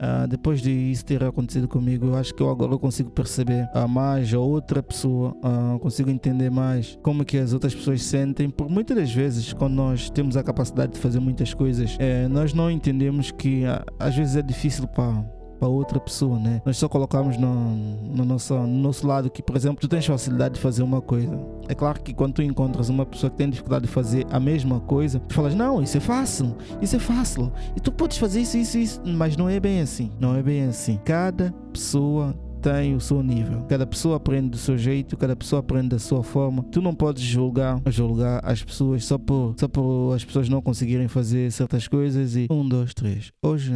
Uh, depois de isso ter acontecido comigo, eu acho que eu agora consigo perceber uh, mais a outra pessoa, uh, consigo entender mais como que as outras pessoas sentem. Por muitas das vezes, quando nós temos a capacidade de fazer muitas coisas, eh, nós não entendemos que às vezes é difícil para para outra pessoa, né? Nós só colocamos no, no, nosso, no nosso lado que, por exemplo, tu tens facilidade de fazer uma coisa. É claro que quando tu encontras uma pessoa que tem dificuldade de fazer a mesma coisa, tu falas, não, isso é fácil, isso é fácil. E tu podes fazer isso, isso, isso. Mas não é bem assim. Não é bem assim. Cada pessoa tem o seu nível. Cada pessoa aprende do seu jeito, cada pessoa aprende da sua forma. Tu não podes julgar, julgar as pessoas só por, só por as pessoas não conseguirem fazer certas coisas e um, dois, três. Hoje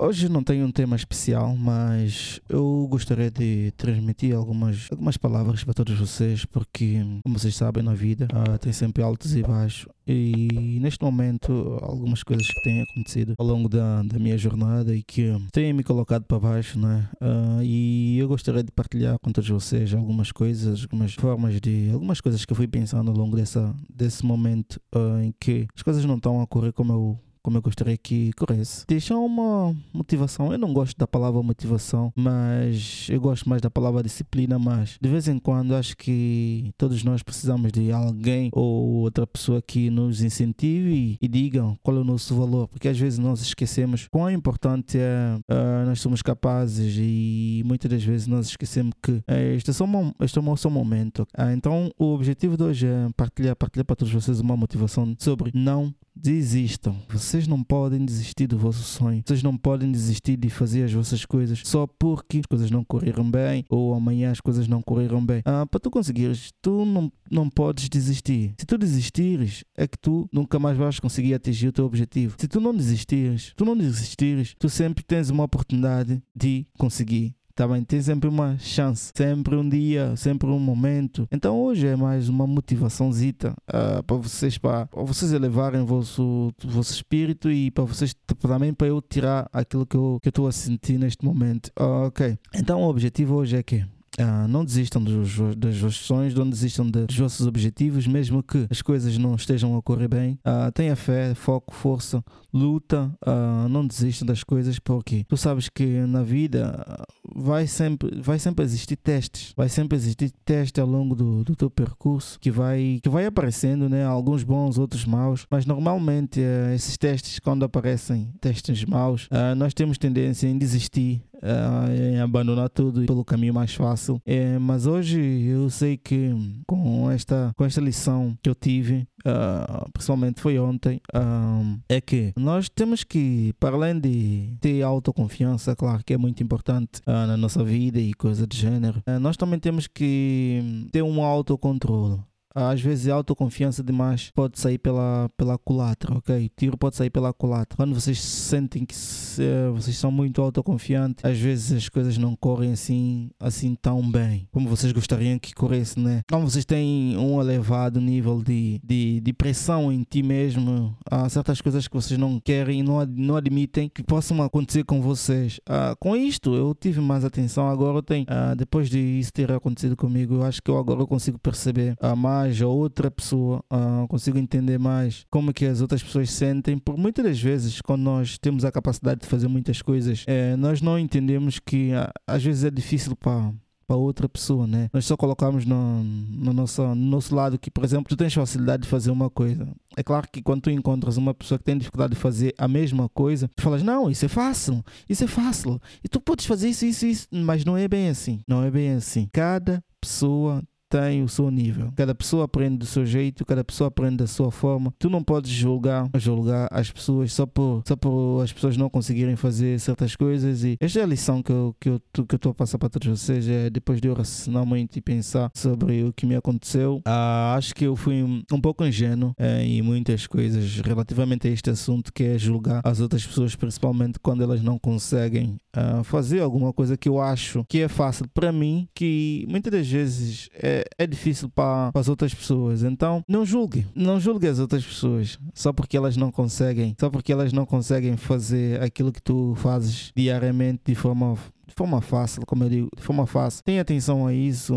Hoje não tenho um tema especial, mas eu gostaria de transmitir algumas, algumas palavras para todos vocês, porque, como vocês sabem, na vida uh, tem sempre altos e baixos. E neste momento, algumas coisas que têm acontecido ao longo da, da minha jornada e que têm me colocado para baixo, né? Uh, e eu gostaria de partilhar com todos vocês algumas coisas, algumas formas de. algumas coisas que eu fui pensando ao longo dessa, desse momento uh, em que as coisas não estão a correr como eu como eu gostaria que corresse. Deixar uma motivação. Eu não gosto da palavra motivação, mas eu gosto mais da palavra disciplina. Mas de vez em quando acho que todos nós precisamos de alguém ou outra pessoa que nos incentive e, e digam qual é o nosso valor, porque às vezes nós esquecemos quão importante é uh, nós somos capazes e muitas das vezes nós esquecemos que uh, este, é só um, este é o nosso momento. Uh, então o objetivo de hoje é partilhar, partilhar para todos vocês uma motivação sobre não desistam. Vocês não podem desistir do vosso sonho. Vocês não podem desistir de fazer as vossas coisas só porque as coisas não correram bem ou amanhã as coisas não correram bem. Ah, para tu conseguires, tu não, não podes desistir. Se tu desistires, é que tu nunca mais vais conseguir atingir o teu objetivo. Se tu não desistires, tu não desistires, tu sempre tens uma oportunidade de conseguir bem? Tem sempre uma chance, sempre um dia, sempre um momento. Então hoje é mais uma motivaçãozita uh, para vocês, para, vocês elevarem o vosso, vosso espírito e para vocês também para eu tirar aquilo que eu estou a sentir neste momento. Uh, ok. Então o objetivo hoje é que Uh, não desistam dos, das vossas sonhos, não desistam dos vossos objetivos, mesmo que as coisas não estejam a correr bem. Uh, tenha fé, foco, força, luta, uh, não desistam das coisas, porque tu sabes que na vida vai sempre, vai sempre existir testes, vai sempre existir testes ao longo do, do teu percurso que vai, que vai aparecendo, né? alguns bons, outros maus, mas normalmente uh, esses testes, quando aparecem testes maus, nós temos tendência em desistir uh, abandonar tudo pelo caminho mais fácil. É, mas hoje eu sei que com esta, com esta lição que eu tive, uh, principalmente foi ontem, uh, é que nós temos que, para além de ter autoconfiança, claro que é muito importante na nossa vida e coisa de gênero, nós também temos que ter um autocontrole às vezes a autoconfiança demais pode sair pela, pela culatra, ok? Tiro pode sair pela culatra. Quando vocês sentem que se, vocês são muito autoconfiantes, às vezes as coisas não correm assim, assim tão bem como vocês gostariam que corresse, né? Quando vocês têm um elevado nível de, de, de pressão em ti mesmo, há certas coisas que vocês não querem não, não admitem que possam acontecer com vocês. Ah, com isto, eu tive mais atenção. Agora eu tenho, ah, depois de isso ter acontecido comigo, eu acho que eu agora consigo perceber ah, mais mais a outra pessoa, uh, consigo entender mais como que as outras pessoas sentem. Por muitas das vezes, quando nós temos a capacidade de fazer muitas coisas, é, nós não entendemos que uh, às vezes é difícil para para outra pessoa, né? Nós só colocamos no, no, nosso, no nosso lado que, por exemplo, tu tens facilidade de fazer uma coisa. É claro que quando tu encontras uma pessoa que tem dificuldade de fazer a mesma coisa, tu falas, não, isso é fácil, isso é fácil. E tu podes fazer isso, isso, isso. Mas não é bem assim. Não é bem assim. Cada pessoa tem o seu nível. Cada pessoa aprende do seu jeito, cada pessoa aprende da sua forma. Tu não podes julgar, julgar as pessoas só por, só por as pessoas não conseguirem fazer certas coisas. E esta é a lição que eu que eu que estou a passar para todos vocês. É depois de eu raciocinar muito e pensar sobre o que me aconteceu, ah, acho que eu fui um, um pouco ingênuo é, em muitas coisas relativamente a este assunto que é julgar as outras pessoas, principalmente quando elas não conseguem ah, fazer alguma coisa que eu acho que é fácil para mim, que muitas das vezes é é, difícil para, para as outras pessoas. Então, não julgue, não julgue as outras pessoas só porque elas não conseguem, só porque elas não conseguem fazer aquilo que tu fazes diariamente de forma de forma fácil, como eu digo, de forma fácil. Tenha atenção a isso,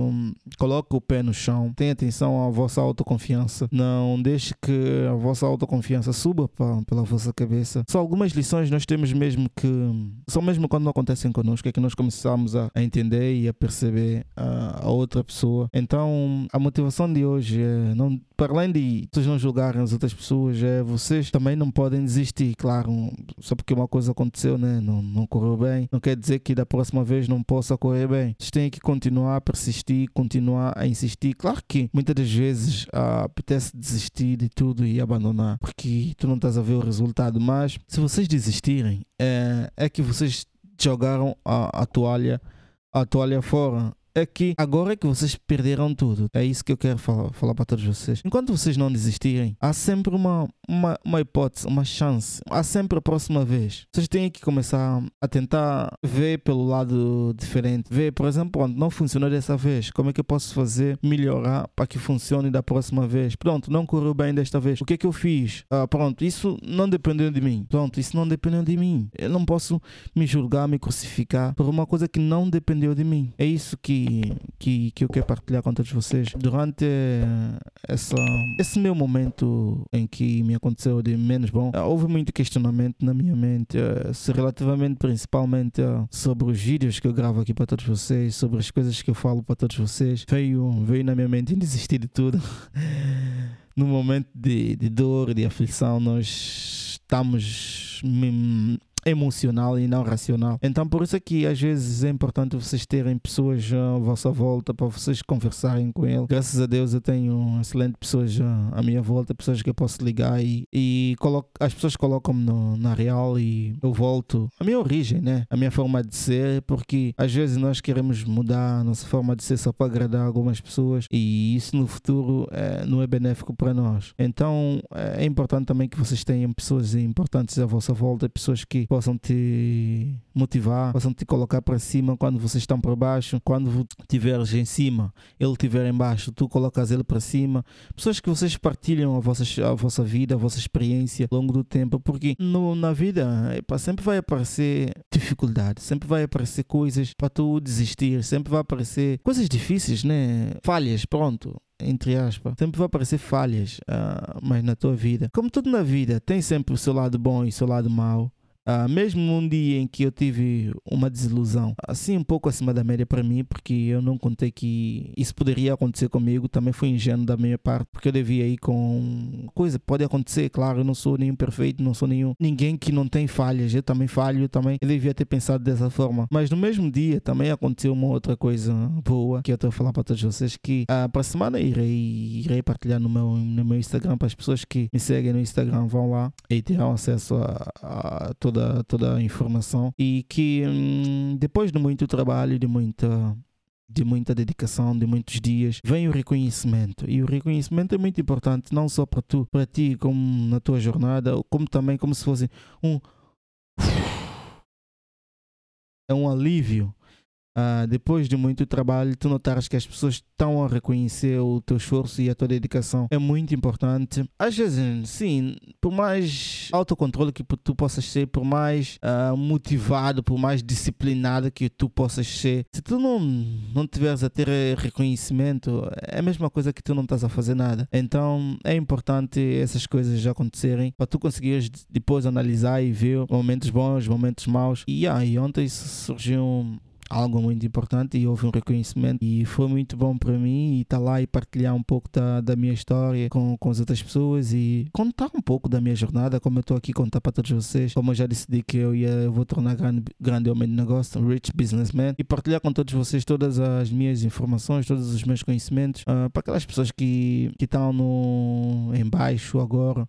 coloque o pé no chão, tenha atenção à vossa autoconfiança. Não deixe que a vossa autoconfiança suba pela vossa cabeça. Só algumas lições nós temos mesmo que, só mesmo quando não acontecem connosco, é que nós começamos a, entender e a perceber a, a outra pessoa. Então, a motivação de hoje é não para além de vocês não julgarem as outras pessoas, é, vocês também não podem desistir, claro, só porque uma coisa aconteceu, né? não, não correu bem, não quer dizer que da próxima vez não possa correr bem. Vocês têm que continuar a persistir, continuar a insistir. Claro que muitas das vezes ah, apetece desistir de tudo e abandonar, porque tu não estás a ver o resultado, mas se vocês desistirem, é, é que vocês jogaram a, a toalha a toalha fora é que agora é que vocês perderam tudo. É isso que eu quero falar, falar para todos vocês. Enquanto vocês não desistirem, há sempre uma, uma, uma hipótese, uma chance. Há sempre a próxima vez. Vocês têm que começar a tentar ver pelo lado diferente. Ver, por exemplo, onde não funcionou dessa vez, como é que eu posso fazer melhorar para que funcione da próxima vez. Pronto, não correu bem desta vez. O que é que eu fiz? Ah, pronto, isso não dependeu de mim. Pronto, isso não dependeu de mim. Eu não posso me julgar, me crucificar por uma coisa que não dependeu de mim. É isso que que, que, eu quero partilhar com todos vocês. Durante essa, esse meu momento em que me aconteceu de menos bom, houve muito questionamento na minha mente, eh, se relativamente principalmente eh, sobre os vídeos que eu gravo aqui para todos vocês, sobre as coisas que eu falo para todos vocês. Veio, veio na minha mente em desistir de tudo. no momento de, de dor, de aflição, nós estamos emocional e não racional. Então, por isso é que às vezes é importante vocês terem pessoas à vossa volta para vocês conversarem com ele. Graças a Deus eu tenho excelentes pessoas à minha volta, pessoas que eu posso ligar e, e coloco, as pessoas colocam-me na real e eu volto à minha origem, né? A minha forma de ser, porque às vezes nós queremos mudar a nossa forma de ser só para agradar algumas pessoas e isso no futuro é, não é benéfico para nós. Então é importante também que vocês tenham pessoas importantes à vossa volta, pessoas que possam te motivar, possam te colocar para cima quando vocês estão para baixo, quando estiveres em cima, ele estiver em baixo, tu colocas ele para cima. Pessoas que vocês partilham a vossa, a vossa vida, a vossa experiência ao longo do tempo, porque no, na vida epa, sempre vai aparecer dificuldades, sempre vai aparecer coisas para tu desistir, sempre vai aparecer coisas difíceis, né? Falhas, pronto entre aspas, sempre vai aparecer falhas, uh, mas na tua vida, como tudo na vida, tem sempre o seu lado bom e o seu lado mau. Uh, mesmo num dia em que eu tive uma desilusão, assim um pouco acima da média para mim, porque eu não contei que isso poderia acontecer comigo, também foi ingênuo da minha parte, porque eu devia ir com coisa, pode acontecer, claro, eu não sou nenhum perfeito, não sou nenhum ninguém que não tem falhas, eu também falho, também eu devia ter pensado dessa forma, mas no mesmo dia também aconteceu uma outra coisa boa que eu estou a falar para todos vocês, que uh, para a semana irei, irei partilhar no meu, no meu Instagram para as pessoas que me seguem no Instagram, vão lá e terão acesso a, a toda, toda a informação e que hum, depois de muito trabalho, de muita de muita dedicação, de muitos dias, vem o reconhecimento. E o reconhecimento é muito importante, não só para tu, para ti, como na tua jornada, como também como se fosse um é um alívio Uh, depois de muito trabalho, tu notares que as pessoas estão a reconhecer o teu esforço e a tua dedicação é muito importante. Às vezes, sim, por mais autocontrole que tu possas ser, por mais uh, motivado, por mais disciplinado que tu possas ser, se tu não, não tiveres a ter reconhecimento, é a mesma coisa que tu não estás a fazer nada. Então é importante essas coisas já acontecerem para tu conseguires depois analisar e ver momentos bons, momentos maus. E, ah, e ontem surgiu algo muito importante e houve um reconhecimento. E foi muito bom para mim e estar tá lá e partilhar um pouco da, da minha história com, com as outras pessoas e contar um pouco da minha jornada, como eu estou aqui contar para todos vocês, como eu já decidi que eu ia eu vou tornar grande, grande homem de negócio, rich businessman. E partilhar com todos vocês todas as minhas informações, todos os meus conhecimentos uh, para aquelas pessoas que estão no em baixo agora,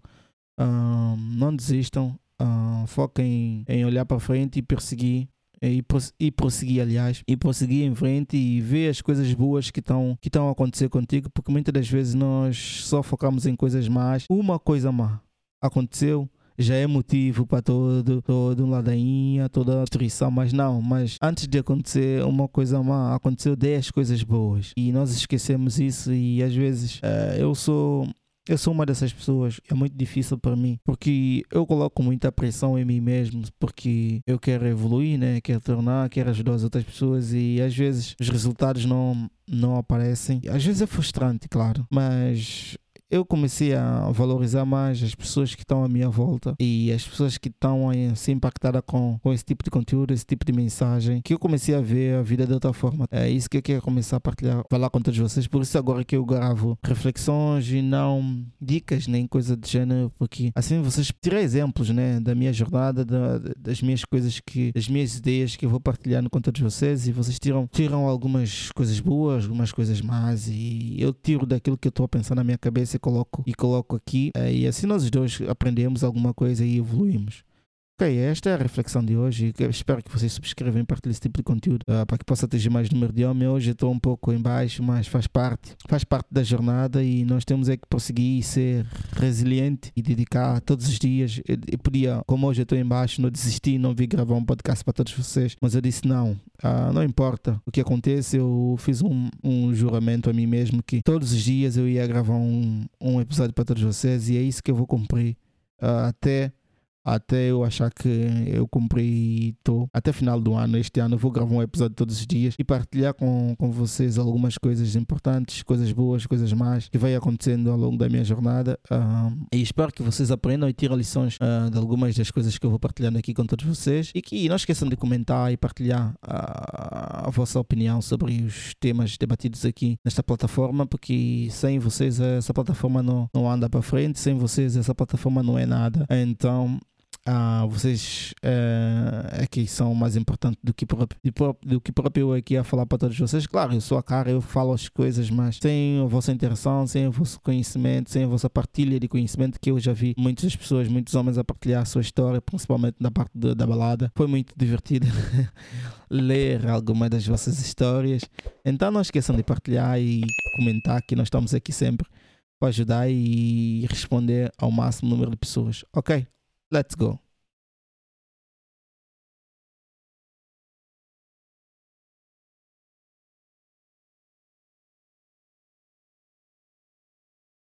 uh, não desistam, uh, foquem em olhar para frente e perseguir e, e prosseguir, aliás, e prosseguir em frente e ver as coisas boas que estão que estão a acontecer contigo, porque muitas das vezes nós só focamos em coisas más. Uma coisa má aconteceu, já é motivo para todo, todo um ladainha, toda a destruição, mas não, mas antes de acontecer uma coisa má, aconteceu 10 coisas boas e nós esquecemos isso e às vezes uh, eu sou eu sou uma dessas pessoas, é muito difícil para mim, porque eu coloco muita pressão em mim mesmo, porque eu quero evoluir, né? quero tornar, quero ajudar as outras pessoas e às vezes os resultados não, não aparecem. Às vezes é frustrante, claro, mas eu comecei a valorizar mais as pessoas que estão à minha volta e as pessoas que estão a ser impactadas com, com esse tipo de conteúdo, esse tipo de mensagem, que eu comecei a ver a vida de outra forma. É isso que eu quero começar a partilhar, falar com todos vocês. Por isso agora que eu gravo reflexões e não dicas nem coisa de gênero, porque assim vocês tiram exemplos, né, da minha jornada, da, das minhas coisas que, das minhas ideias que eu vou partilhando com todos vocês e vocês tiram, tiram algumas coisas boas, algumas coisas más e eu tiro daquilo que eu estou a pensar na minha cabeça coloco e coloco aqui eh, e assim nós dois aprendemos alguma coisa e evoluímos. Ok, esta é a reflexão de hoje. Espero que vocês subscrevam e partilhem esse tipo de conteúdo uh, para que possa atingir mais número de homens. Hoje estou um pouco em baixo, mas faz parte, faz parte da jornada e nós temos é que prosseguir ser resiliente e dedicar todos os dias. Eu, eu podia, como hoje eu estou em baixo, não desisti, não vi gravar um podcast para todos vocês, mas eu disse não, uh, não importa o que acontece. Eu fiz um, um juramento a mim mesmo que todos os dias eu ia gravar um, um episódio para todos vocês e é isso que eu vou cumprir uh, até até eu achar que eu cumpri estou até final do ano. Este ano vou gravar um episódio todos os dias e partilhar com, com vocês algumas coisas importantes, coisas boas, coisas más que vai acontecendo ao longo da minha jornada. E espero que vocês aprendam e tirem lições uh, de algumas das coisas que eu vou partilhando aqui com todos vocês e que não esqueçam de comentar e partilhar a, a vossa opinião sobre os temas debatidos aqui nesta plataforma, porque sem vocês essa plataforma não, não anda para frente, sem vocês essa plataforma não é nada. Então ah, vocês uh, aqui são mais importantes do que, próprio, do que próprio eu aqui a falar para todos vocês. Claro, eu sou a cara, eu falo as coisas, mas sem a vossa interação, sem o vosso conhecimento, sem a vossa partilha de conhecimento, que eu já vi muitas pessoas, muitos homens a partilhar a sua história, principalmente na parte de, da balada. Foi muito divertido ler algumas das vossas histórias. Então não esqueçam de partilhar e comentar que nós estamos aqui sempre para ajudar e responder ao máximo número de pessoas. Ok? Let's go.